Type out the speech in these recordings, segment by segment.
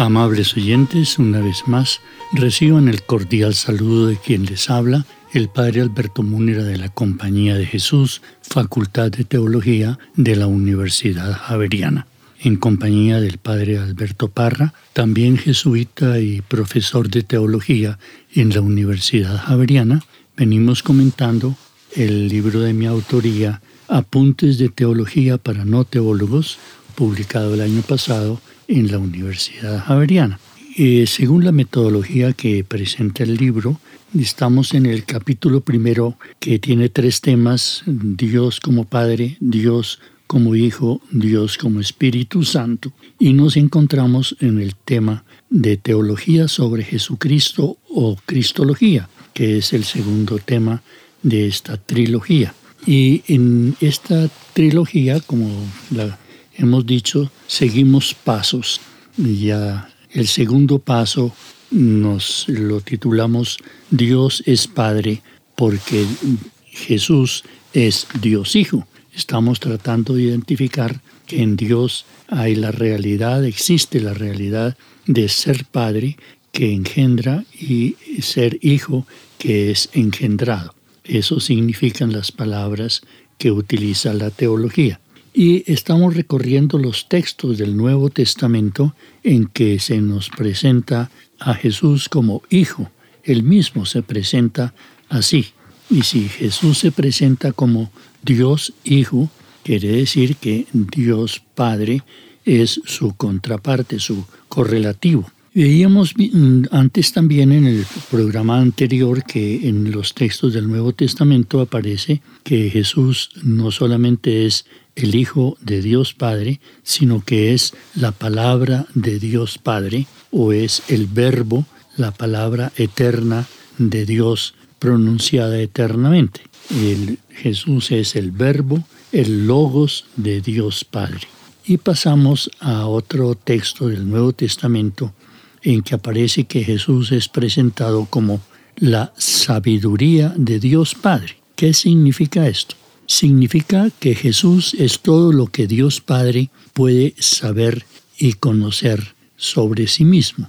Amables oyentes, una vez más, reciban el cordial saludo de quien les habla, el Padre Alberto Múnera de la Compañía de Jesús, Facultad de Teología de la Universidad Javeriana, en compañía del Padre Alberto Parra, también jesuita y profesor de Teología en la Universidad Javeriana, venimos comentando el libro de mi autoría, Apuntes de Teología para No Teólogos, publicado el año pasado en la Universidad Javeriana. Eh, según la metodología que presenta el libro, estamos en el capítulo primero que tiene tres temas, Dios como Padre, Dios como Hijo, Dios como Espíritu Santo, y nos encontramos en el tema de teología sobre Jesucristo o Cristología, que es el segundo tema de esta trilogía. Y en esta trilogía, como la hemos dicho, seguimos pasos. Ya el segundo paso nos lo titulamos Dios es Padre porque Jesús es Dios Hijo. Estamos tratando de identificar que en Dios hay la realidad, existe la realidad de ser Padre que engendra y ser Hijo que es engendrado. Eso significan las palabras que utiliza la teología y estamos recorriendo los textos del Nuevo Testamento en que se nos presenta a Jesús como Hijo. Él mismo se presenta así. Y si Jesús se presenta como Dios Hijo, quiere decir que Dios Padre es su contraparte, su correlativo. Veíamos antes también en el programa anterior que en los textos del Nuevo Testamento aparece que Jesús no solamente es el Hijo de Dios Padre, sino que es la palabra de Dios Padre o es el verbo, la palabra eterna de Dios pronunciada eternamente. El, Jesús es el verbo, el logos de Dios Padre. Y pasamos a otro texto del Nuevo Testamento en que aparece que Jesús es presentado como la sabiduría de Dios Padre. ¿Qué significa esto? Significa que Jesús es todo lo que Dios Padre puede saber y conocer sobre sí mismo.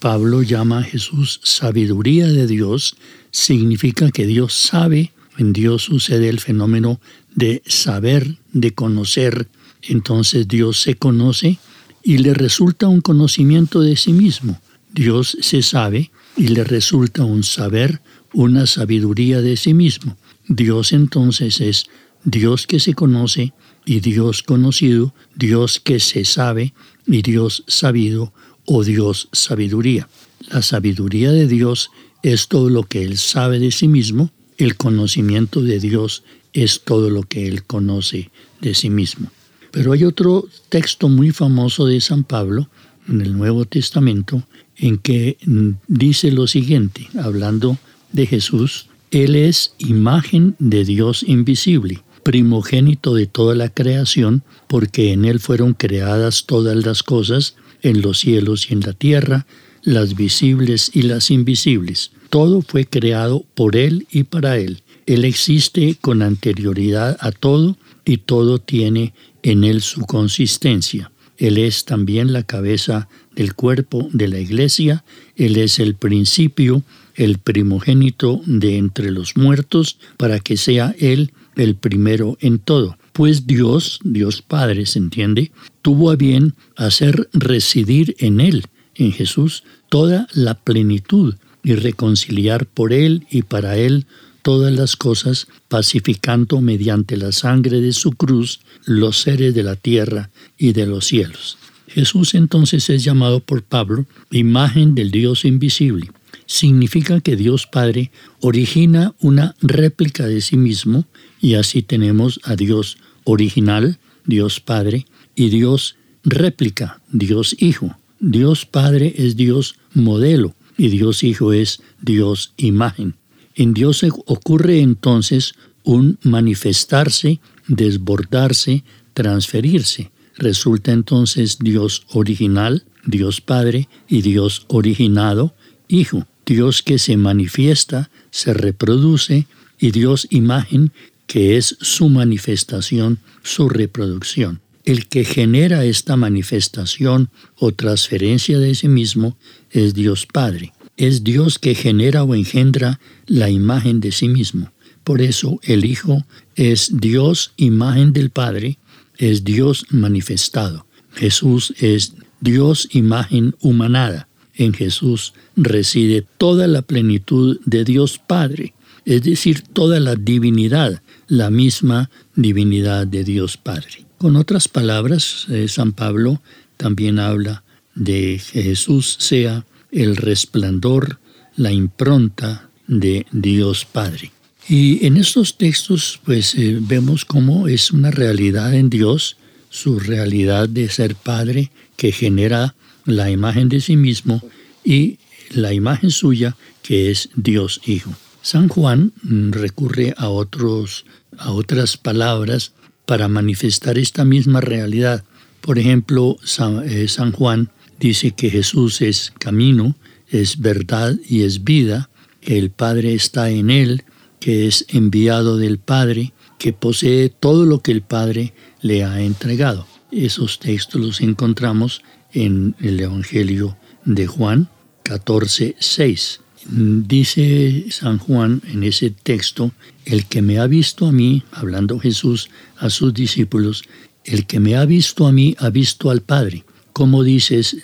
Pablo llama a Jesús sabiduría de Dios, significa que Dios sabe, en Dios sucede el fenómeno de saber, de conocer, entonces Dios se conoce y le resulta un conocimiento de sí mismo. Dios se sabe y le resulta un saber, una sabiduría de sí mismo. Dios entonces es Dios que se conoce y Dios conocido, Dios que se sabe y Dios sabido o Dios sabiduría. La sabiduría de Dios es todo lo que Él sabe de sí mismo, el conocimiento de Dios es todo lo que Él conoce de sí mismo. Pero hay otro texto muy famoso de San Pablo en el Nuevo Testamento en que dice lo siguiente, hablando de Jesús, él es imagen de Dios invisible, primogénito de toda la creación, porque en Él fueron creadas todas las cosas, en los cielos y en la tierra, las visibles y las invisibles. Todo fue creado por Él y para Él. Él existe con anterioridad a todo y todo tiene en Él su consistencia. Él es también la cabeza del cuerpo de la iglesia, Él es el principio el primogénito de entre los muertos, para que sea Él el primero en todo. Pues Dios, Dios Padre, ¿se entiende? Tuvo a bien hacer residir en Él, en Jesús, toda la plenitud y reconciliar por Él y para Él todas las cosas, pacificando mediante la sangre de su cruz los seres de la tierra y de los cielos. Jesús entonces es llamado por Pablo imagen del Dios invisible. Significa que Dios Padre origina una réplica de sí mismo y así tenemos a Dios original, Dios Padre, y Dios réplica, Dios Hijo. Dios Padre es Dios modelo y Dios Hijo es Dios imagen. En Dios ocurre entonces un manifestarse, desbordarse, transferirse. Resulta entonces Dios original, Dios Padre y Dios originado, Hijo. Dios que se manifiesta, se reproduce y Dios imagen que es su manifestación, su reproducción. El que genera esta manifestación o transferencia de sí mismo es Dios Padre es Dios que genera o engendra la imagen de sí mismo. Por eso el Hijo es Dios, imagen del Padre, es Dios manifestado. Jesús es Dios, imagen humanada. En Jesús reside toda la plenitud de Dios Padre, es decir, toda la divinidad, la misma divinidad de Dios Padre. Con otras palabras, eh, San Pablo también habla de que Jesús sea el resplandor, la impronta de Dios Padre. Y en estos textos pues eh, vemos cómo es una realidad en Dios, su realidad de ser Padre que genera la imagen de sí mismo y la imagen suya que es Dios Hijo. San Juan mm, recurre a, otros, a otras palabras para manifestar esta misma realidad. Por ejemplo, San, eh, San Juan dice que Jesús es camino, es verdad y es vida, que el Padre está en él, que es enviado del Padre, que posee todo lo que el Padre le ha entregado. Esos textos los encontramos en el Evangelio de Juan 14, 6. Dice San Juan en ese texto, el que me ha visto a mí, hablando Jesús a sus discípulos, el que me ha visto a mí ha visto al Padre. ¿Cómo dices,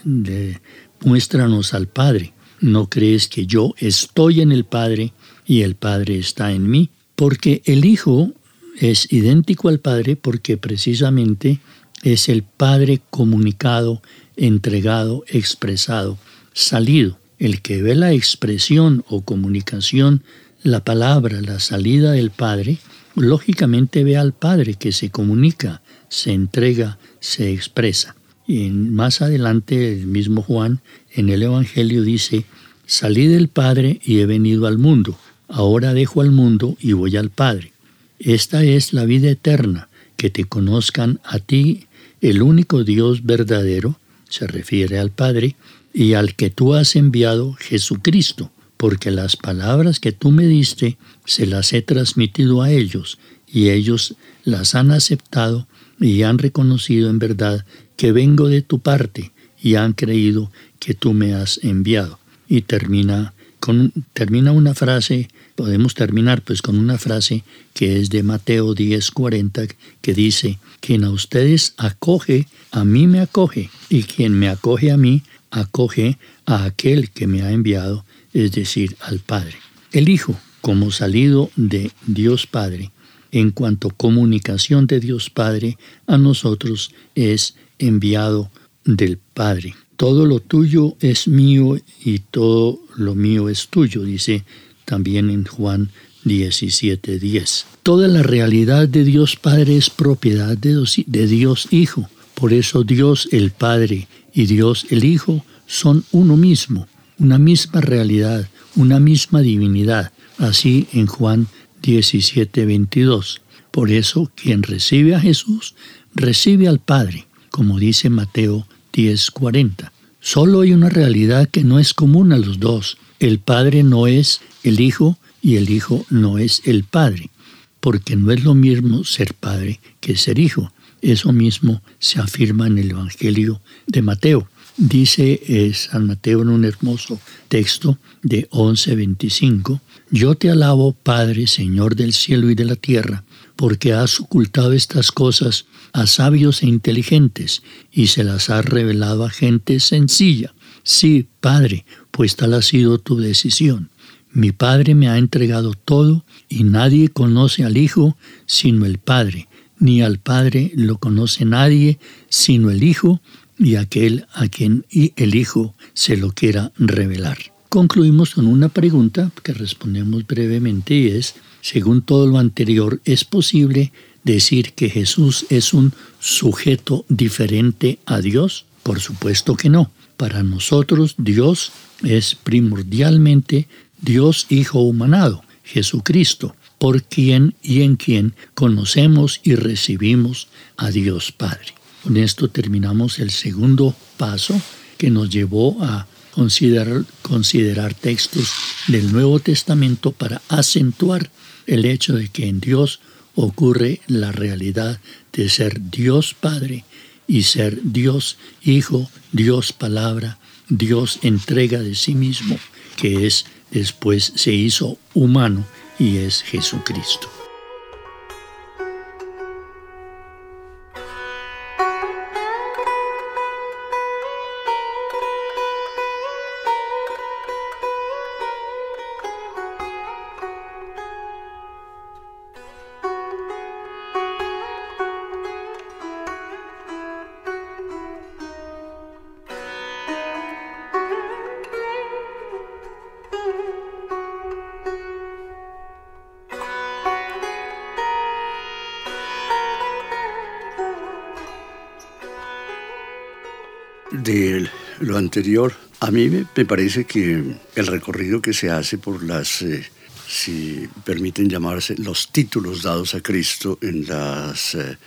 muéstranos al Padre? ¿No crees que yo estoy en el Padre y el Padre está en mí? Porque el Hijo es idéntico al Padre porque precisamente es el Padre comunicado, entregado, expresado, salido. El que ve la expresión o comunicación, la palabra, la salida del Padre, lógicamente ve al Padre que se comunica, se entrega, se expresa. Y más adelante el mismo Juan en el Evangelio dice, salí del Padre y he venido al mundo, ahora dejo al mundo y voy al Padre. Esta es la vida eterna, que te conozcan a ti, el único Dios verdadero, se refiere al Padre, y al que tú has enviado, Jesucristo, porque las palabras que tú me diste se las he transmitido a ellos, y ellos las han aceptado y han reconocido en verdad que vengo de tu parte y han creído que tú me has enviado. Y termina, con, termina una frase, podemos terminar pues con una frase que es de Mateo 10:40, que dice, quien a ustedes acoge, a mí me acoge, y quien me acoge a mí, acoge a aquel que me ha enviado, es decir, al Padre. El Hijo, como salido de Dios Padre, en cuanto comunicación de Dios Padre a nosotros es enviado del Padre. Todo lo tuyo es mío y todo lo mío es tuyo, dice también en Juan 17:10. Toda la realidad de Dios Padre es propiedad de Dios, de Dios Hijo. Por eso Dios el Padre y Dios el Hijo son uno mismo, una misma realidad, una misma divinidad. Así en Juan 17:22. Por eso quien recibe a Jesús recibe al Padre, como dice Mateo 10:40. Solo hay una realidad que no es común a los dos. El Padre no es el Hijo y el Hijo no es el Padre, porque no es lo mismo ser Padre que ser Hijo. Eso mismo se afirma en el Evangelio de Mateo. Dice eh, San Mateo en un hermoso texto de 11:25, Yo te alabo, Padre, Señor del cielo y de la tierra, porque has ocultado estas cosas a sabios e inteligentes y se las has revelado a gente sencilla. Sí, Padre, pues tal ha sido tu decisión. Mi Padre me ha entregado todo y nadie conoce al Hijo sino el Padre, ni al Padre lo conoce nadie sino el Hijo y aquel a quien el Hijo se lo quiera revelar. Concluimos con una pregunta que respondemos brevemente y es, según todo lo anterior, ¿es posible decir que Jesús es un sujeto diferente a Dios? Por supuesto que no. Para nosotros Dios es primordialmente Dios Hijo humanado, Jesucristo, por quien y en quien conocemos y recibimos a Dios Padre. Con esto terminamos el segundo paso que nos llevó a considerar, considerar textos del Nuevo Testamento para acentuar el hecho de que en Dios ocurre la realidad de ser Dios Padre y ser Dios Hijo, Dios Palabra, Dios entrega de sí mismo, que es después se hizo humano y es Jesucristo. De lo anterior, a mí me, parece que el recorrido que se hace por las, eh, si permiten llamarse, los títulos dados a Cristo en las eh,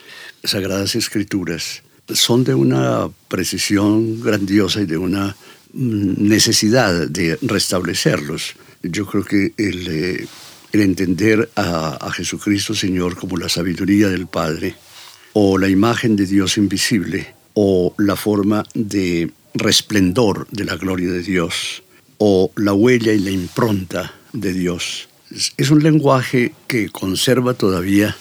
Sagradas Escrituras, son de una precisión grandiosa y de una mm, necesidad de restablecerlos. Yo creo que el, eh, entender a, a Jesucristo Señor como la sabiduría del Padre o la imagen de Dios invisible, o la forma de resplendor de la gloria de Dios o la huella y la impronta de Dios. Es un lenguaje que conserva todavía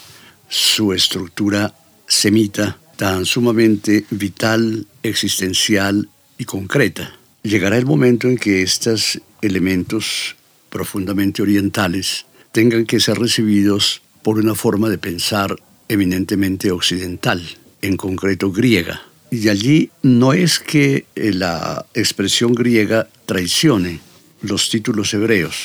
su estructura semita tan sumamente vital, existencial y concreta. Llegará el momento en que estos elementos profundamente orientales tengan que ser recibidos por una forma de pensar eminentemente occidental, en concreto griega. Y allí no es que eh, la expresión griega traicione los títulos hebreos,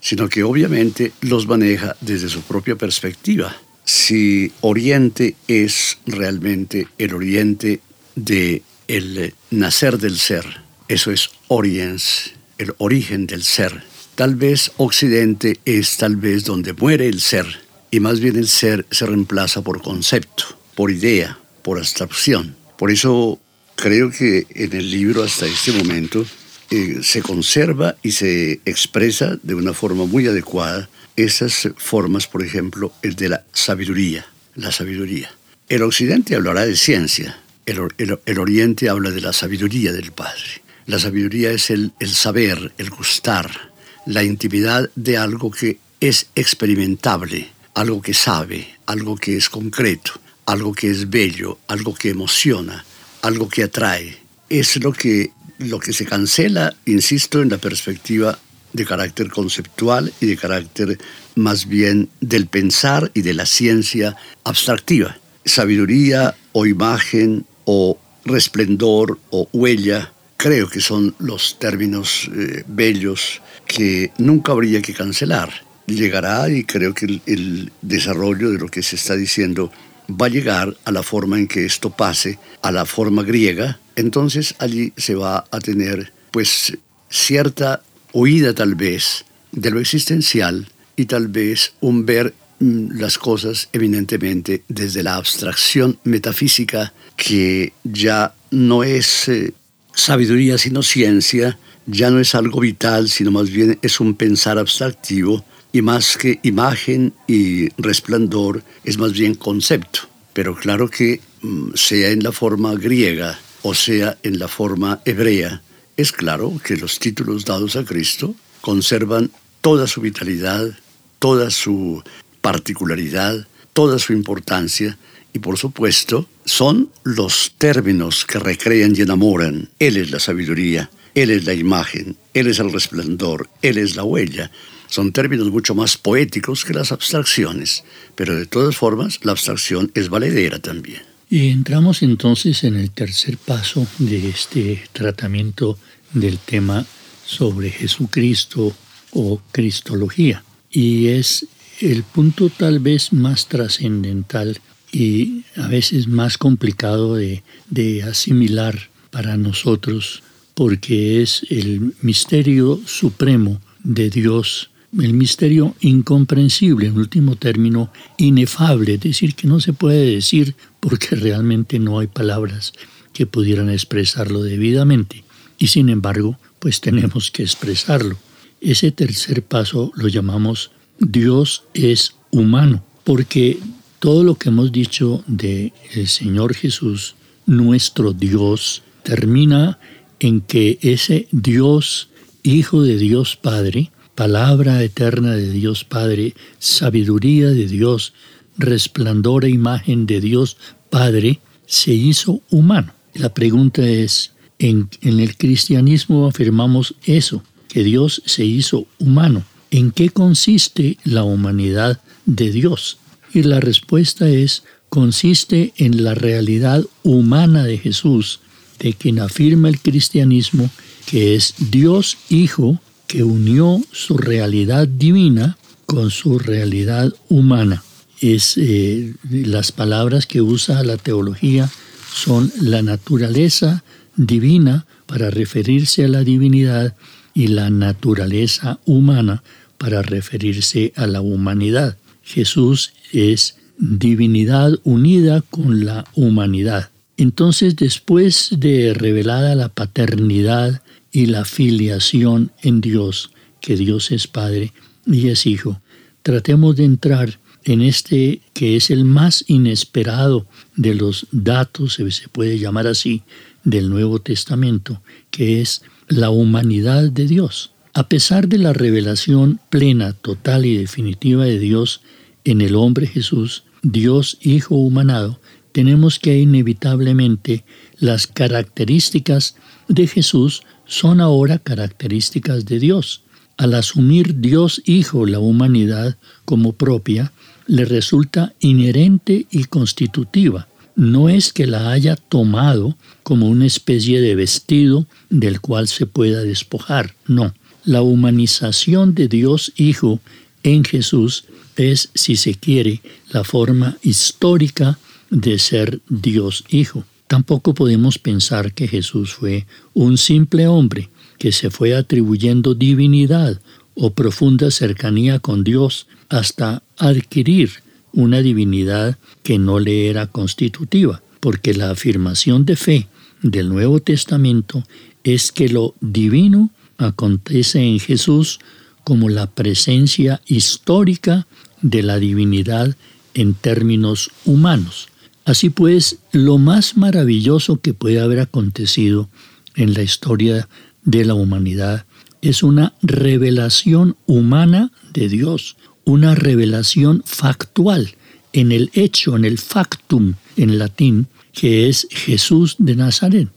sino que obviamente los maneja desde su propia perspectiva. Si Oriente es realmente el Oriente de el nacer del ser, eso es Oriens, el origen del ser. Tal vez Occidente es tal vez donde muere el ser, y más bien el ser se reemplaza por concepto, por idea, por abstracción. Por eso creo que en el libro hasta este momento eh, se conserva y se expresa de una forma muy adecuada esas formas, por ejemplo, el de la sabiduría, la sabiduría. El occidente hablará de ciencia, el, oriente habla de la sabiduría del Padre. La sabiduría es el, el saber, el gustar, la intimidad de algo que es experimentable, algo que sabe, algo que es concreto algo que es bello, algo que emociona, algo que atrae. Es lo que, lo que se cancela, insisto, en la perspectiva de carácter conceptual y de carácter más bien del pensar y de la ciencia abstractiva. Sabiduría o imagen o resplendor o huella, creo que son los términos eh, bellos que nunca habría que cancelar. Llegará y creo que el desarrollo de lo que se está diciendo va a llegar a la forma en que esto pase, a la forma griega, entonces allí se va a tener pues cierta oída tal vez de lo existencial y tal vez un ver mm, las cosas eminentemente desde la abstracción metafísica que ya no es eh, sabiduría sino ciencia, ya no es algo vital, sino más bien es un pensar abstractivo y más que imagen y resplandor es más bien concepto. Pero claro que mm, sea en la forma griega o sea en la forma hebrea, es claro que los títulos dados a Cristo conservan toda su vitalidad, toda su particularidad, toda su importancia y por supuesto son los términos que recrean y enamoran. Él es la sabiduría, Él es la imagen, Él es el resplandor, Él es la huella. Son términos mucho más poéticos que las abstracciones, pero de todas formas la abstracción es valedera también. Y entramos entonces en el tercer paso de este tratamiento del tema sobre Jesucristo o Cristología. Y es el punto tal vez más trascendental y a veces más complicado de, de asimilar para nosotros porque es el misterio supremo de Dios, el misterio incomprensible, en último término, inefable, es decir, que no se puede decir porque realmente no hay palabras que pudieran expresarlo debidamente. Y sin embargo, pues tenemos que expresarlo. Ese tercer paso lo llamamos Dios es humano, porque todo lo que hemos dicho de el Señor Jesús, nuestro Dios, termina en que ese Dios, Hijo de Dios Padre, palabra eterna de Dios Padre, sabiduría de Dios, resplandor e imagen de Dios Padre, se hizo humano. La pregunta es, en, en, el cristianismo afirmamos eso, que Dios se hizo humano. ¿En qué consiste la humanidad de Dios? Y la respuesta es, consiste en la realidad humana de Jesús, de quien afirma el cristianismo que es Dios Hijo que unió su realidad divina con su realidad humana. Es, eh, las palabras que usa la teología son la naturaleza divina para referirse a la divinidad y la naturaleza humana para referirse a la humanidad. Jesús es divinidad unida con la humanidad. Entonces, después de revelada la paternidad y la filiación en Dios, que Dios es Padre y es Hijo, tratemos de entrar en este que es el más inesperado de los datos, se puede llamar así, del Nuevo Testamento, que es la humanidad de Dios. A pesar de la revelación plena, total y definitiva de Dios en el hombre Jesús, Dios Hijo humanado, tenemos que inevitablemente las características de Jesús son ahora características de Dios. Al asumir Dios Hijo la humanidad como propia, le resulta inherente y constitutiva. No es que la haya tomado como una especie de vestido del cual se pueda despojar, no. La humanización de Dios Hijo en Jesús es, si se quiere, la forma histórica de ser Dios Hijo. Tampoco podemos pensar que Jesús fue un simple hombre que se fue atribuyendo divinidad o profunda cercanía con Dios hasta adquirir una divinidad que no le era constitutiva, porque la afirmación de fe del Nuevo Testamento es que lo divino acontece en Jesús como la presencia histórica de la divinidad en términos humanos. Así pues, lo más maravilloso que puede haber acontecido en la historia de la humanidad es una revelación humana de Dios, una revelación factual en el hecho, en el factum en latín, que es Jesús de Nazaret,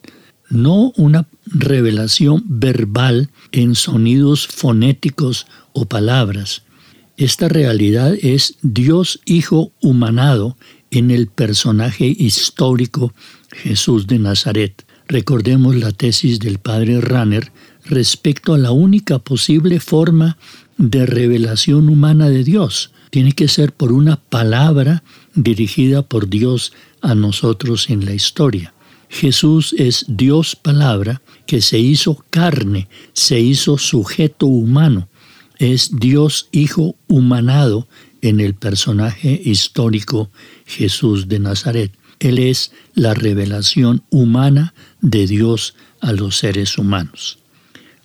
no una revelación verbal en sonidos fonéticos o palabras. Esta realidad es Dios Hijo humanado en el personaje histórico Jesús de Nazaret. Recordemos la tesis del padre Ranner respecto a la única posible forma de revelación humana de Dios. Tiene que ser por una palabra dirigida por Dios a nosotros en la historia. Jesús es Dios palabra que se hizo carne, se hizo sujeto humano. Es Dios Hijo humanado en el personaje histórico Jesús de Nazaret. Él es la revelación humana de Dios a los seres humanos.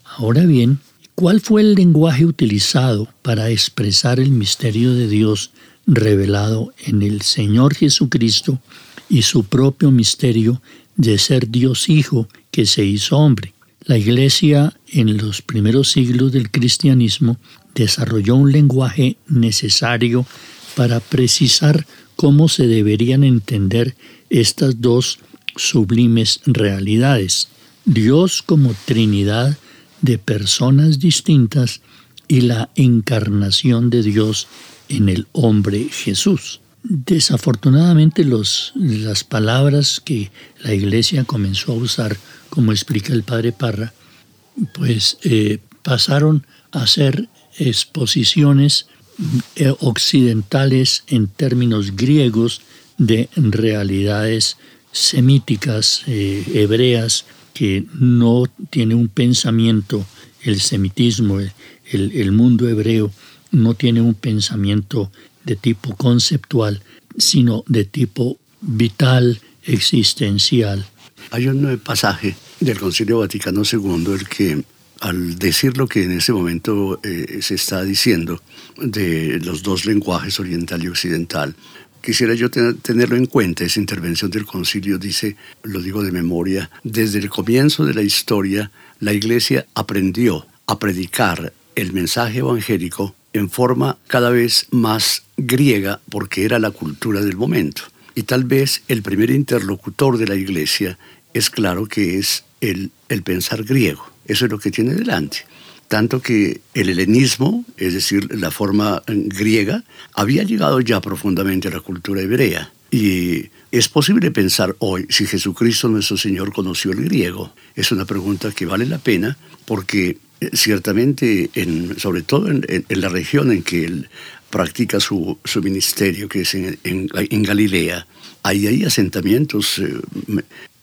Ahora bien, ¿cuál fue el lenguaje utilizado para expresar el misterio de Dios revelado en el Señor Jesucristo y su propio misterio de ser Dios Hijo que se hizo hombre. La Iglesia en los primeros siglos del cristianismo desarrolló un lenguaje necesario para precisar cómo se deberían entender estas dos sublimes realidades. Dios como Trinidad de personas distintas y la encarnación de Dios en el hombre Jesús. Desafortunadamente los, las palabras que la iglesia comenzó a usar, como explica el padre Parra, pues eh, pasaron a ser exposiciones eh, occidentales en términos griegos de realidades semíticas, eh, hebreas, que no tiene un pensamiento, el semitismo, el, el mundo hebreo, no tiene un pensamiento de tipo conceptual, sino de tipo vital, existencial. Hay un pasaje del Concilio Vaticano II el que al decir lo que en ese momento eh, se está diciendo de los dos lenguajes oriental y occidental, quisiera yo tenerlo en cuenta. Esa intervención del concilio dice, lo digo de memoria, desde el comienzo de la historia, la Iglesia aprendió a predicar el mensaje evangélico en forma cada vez más griega porque era la cultura del momento. Y tal vez el primer interlocutor de la Iglesia es claro que es el, el pensar griego. Eso es lo que tiene delante. Tanto que el helenismo, es decir, la forma griega, había llegado ya profundamente a la cultura hebrea. Y es posible pensar hoy si Jesucristo nuestro Señor conoció el griego. Es una pregunta que vale la pena porque eh, ciertamente, en, sobre todo en, la región en que él practica su, su ministerio, que es en, en Galilea, ahí hay asentamientos eh,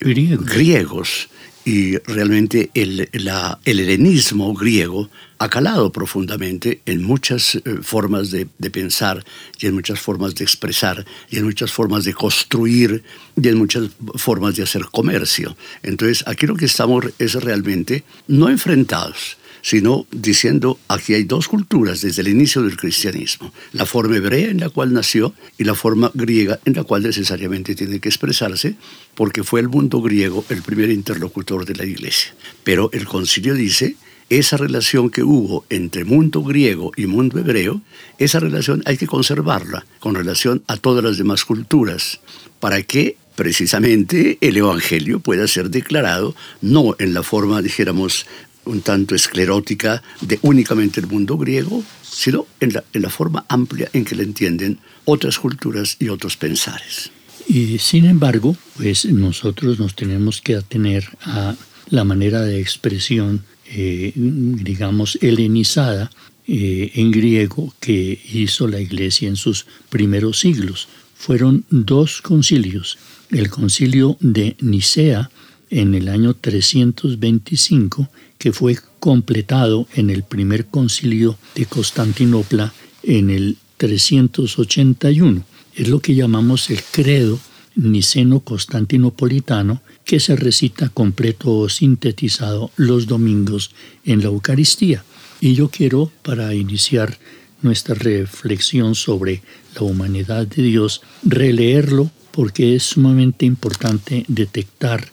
griegos y realmente el, la, el, helenismo griego ha calado profundamente en muchas eh, formas de, de, pensar y en muchas formas de expresar y en muchas formas de construir y en muchas formas de hacer comercio. Entonces aquí lo que estamos es realmente no enfrentados, sino diciendo aquí hay dos culturas desde el inicio del cristianismo, la forma hebrea en la cual nació y la forma griega en la cual necesariamente tiene que expresarse, porque fue el mundo griego el primer interlocutor de la iglesia. Pero el concilio dice, esa relación que hubo entre mundo griego y mundo hebreo, esa relación hay que conservarla con relación a todas las demás culturas, para que precisamente el Evangelio pueda ser declarado no en la forma, dijéramos, un tanto esclerótica de únicamente el mundo griego, sino en la, forma amplia en que le entienden otras culturas y otros pensares. Y sin embargo, pues nosotros nos tenemos que atener a la manera de expresión, eh, digamos, helenizada eh, en griego que hizo la iglesia en sus primeros siglos. Fueron dos concilios, el concilio de Nicea en el año 325 que fue completado en el primer concilio de Constantinopla en el 381. Es lo que llamamos el credo niceno-constantinopolitano que se recita completo o sintetizado los domingos en la Eucaristía. Y yo quiero, para iniciar nuestra reflexión sobre la humanidad de Dios, releerlo porque es sumamente importante detectar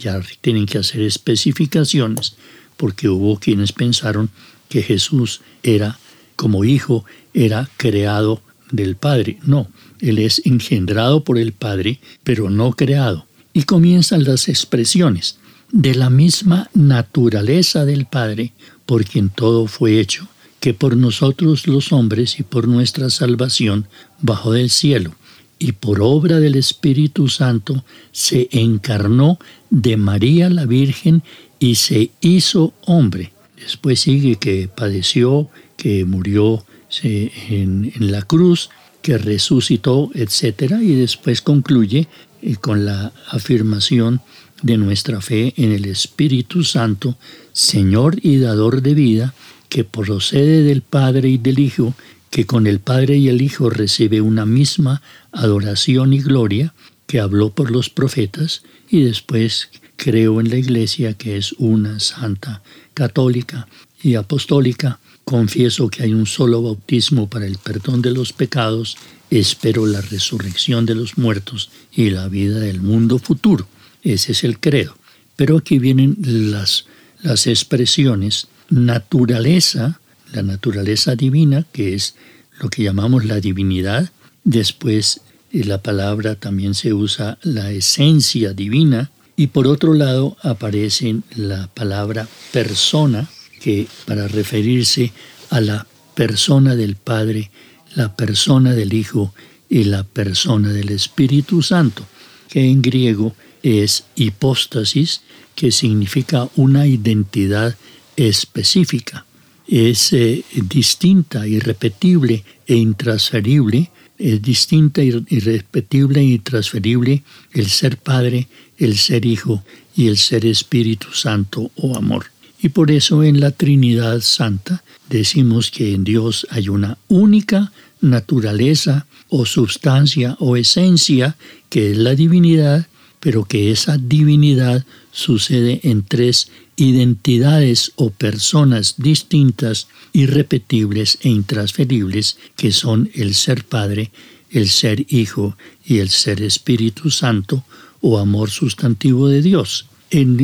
ya tienen que hacer especificaciones porque hubo quienes pensaron que Jesús era como hijo, era creado del Padre. No, Él es engendrado por el Padre, pero no creado. Y comienzan las expresiones de la misma naturaleza del Padre, por quien todo fue hecho, que por nosotros los hombres y por nuestra salvación bajo del cielo y por obra del Espíritu Santo se encarnó de María la Virgen y se hizo hombre. Después sigue que padeció, que murió en, la cruz, que resucitó, etc. Y después concluye eh, con la afirmación de nuestra fe en el Espíritu Santo, Señor y dador de vida, que procede del Padre y del Hijo, que con el Padre y el Hijo recibe una misma adoración y gloria, que habló por los profetas, y después creo en la Iglesia que es una santa, católica y apostólica, confieso que hay un solo bautismo para el perdón de los pecados, espero la resurrección de los muertos y la vida del mundo futuro. Ese es el credo. Pero aquí vienen las, las expresiones naturaleza, la naturaleza divina, que es lo que llamamos la divinidad. Después la palabra también se usa la esencia divina. Y por otro lado aparece la palabra persona, que para referirse a la persona del Padre, la persona del Hijo y la persona del Espíritu Santo, que en griego es hipóstasis, que significa una identidad específica. Es eh, distinta, irrepetible e intransferible, es distinta, irrepetible e intransferible el ser Padre, el ser Hijo y el ser Espíritu Santo o amor. Y por eso en la Trinidad Santa decimos que en Dios hay una única naturaleza o sustancia o esencia que es la divinidad, pero que esa divinidad sucede en tres identidades o personas distintas, irrepetibles e intransferibles, que son el ser Padre, el ser Hijo y el ser Espíritu Santo o amor sustantivo de Dios.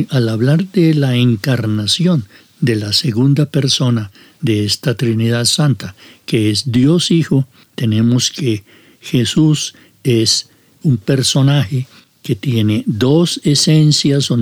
Al hablar de la encarnación de la segunda persona de esta Trinidad Santa, que es Dios Hijo, tenemos que Jesús es un personaje que tiene dos esencias o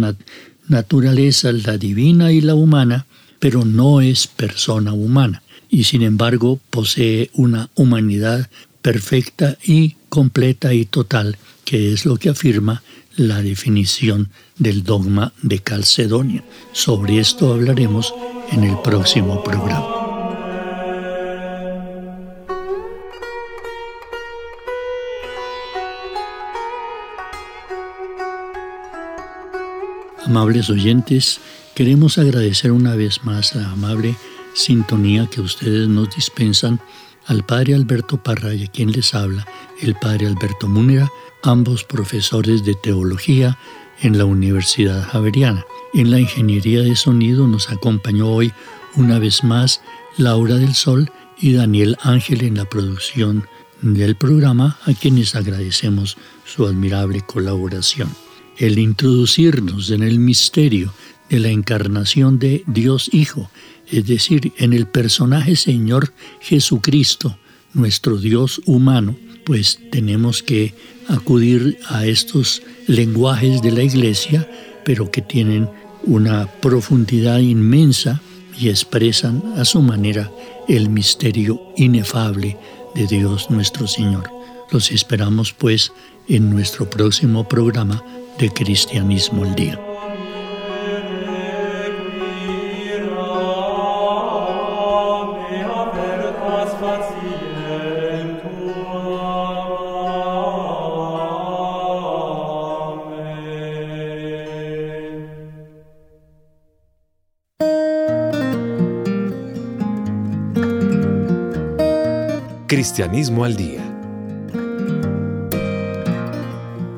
naturalezas, la divina y la humana, pero no es persona humana y sin embargo posee una humanidad perfecta y completa y total, que es lo que afirma la definición del dogma de Calcedonia. Sobre esto hablaremos en el próximo programa. Amables oyentes, queremos agradecer una vez más la amable sintonía que ustedes nos dispensan al Padre Alberto Parra y a quien les habla, el Padre Alberto Múnera, ambos profesores de teología en la Universidad Javeriana. En la ingeniería de sonido nos acompañó hoy una vez más Laura del Sol y Daniel Ángel en la producción del programa, a quienes agradecemos su admirable colaboración. El introducirnos en el misterio de la encarnación de Dios Hijo, es decir, en el personaje Señor Jesucristo, nuestro Dios humano, pues tenemos que acudir a estos lenguajes de la iglesia, pero que tienen una profundidad inmensa y expresan a su manera el misterio inefable de Dios nuestro Señor. Los esperamos pues en nuestro próximo programa de Cristianismo al Día. Cristianismo al Día.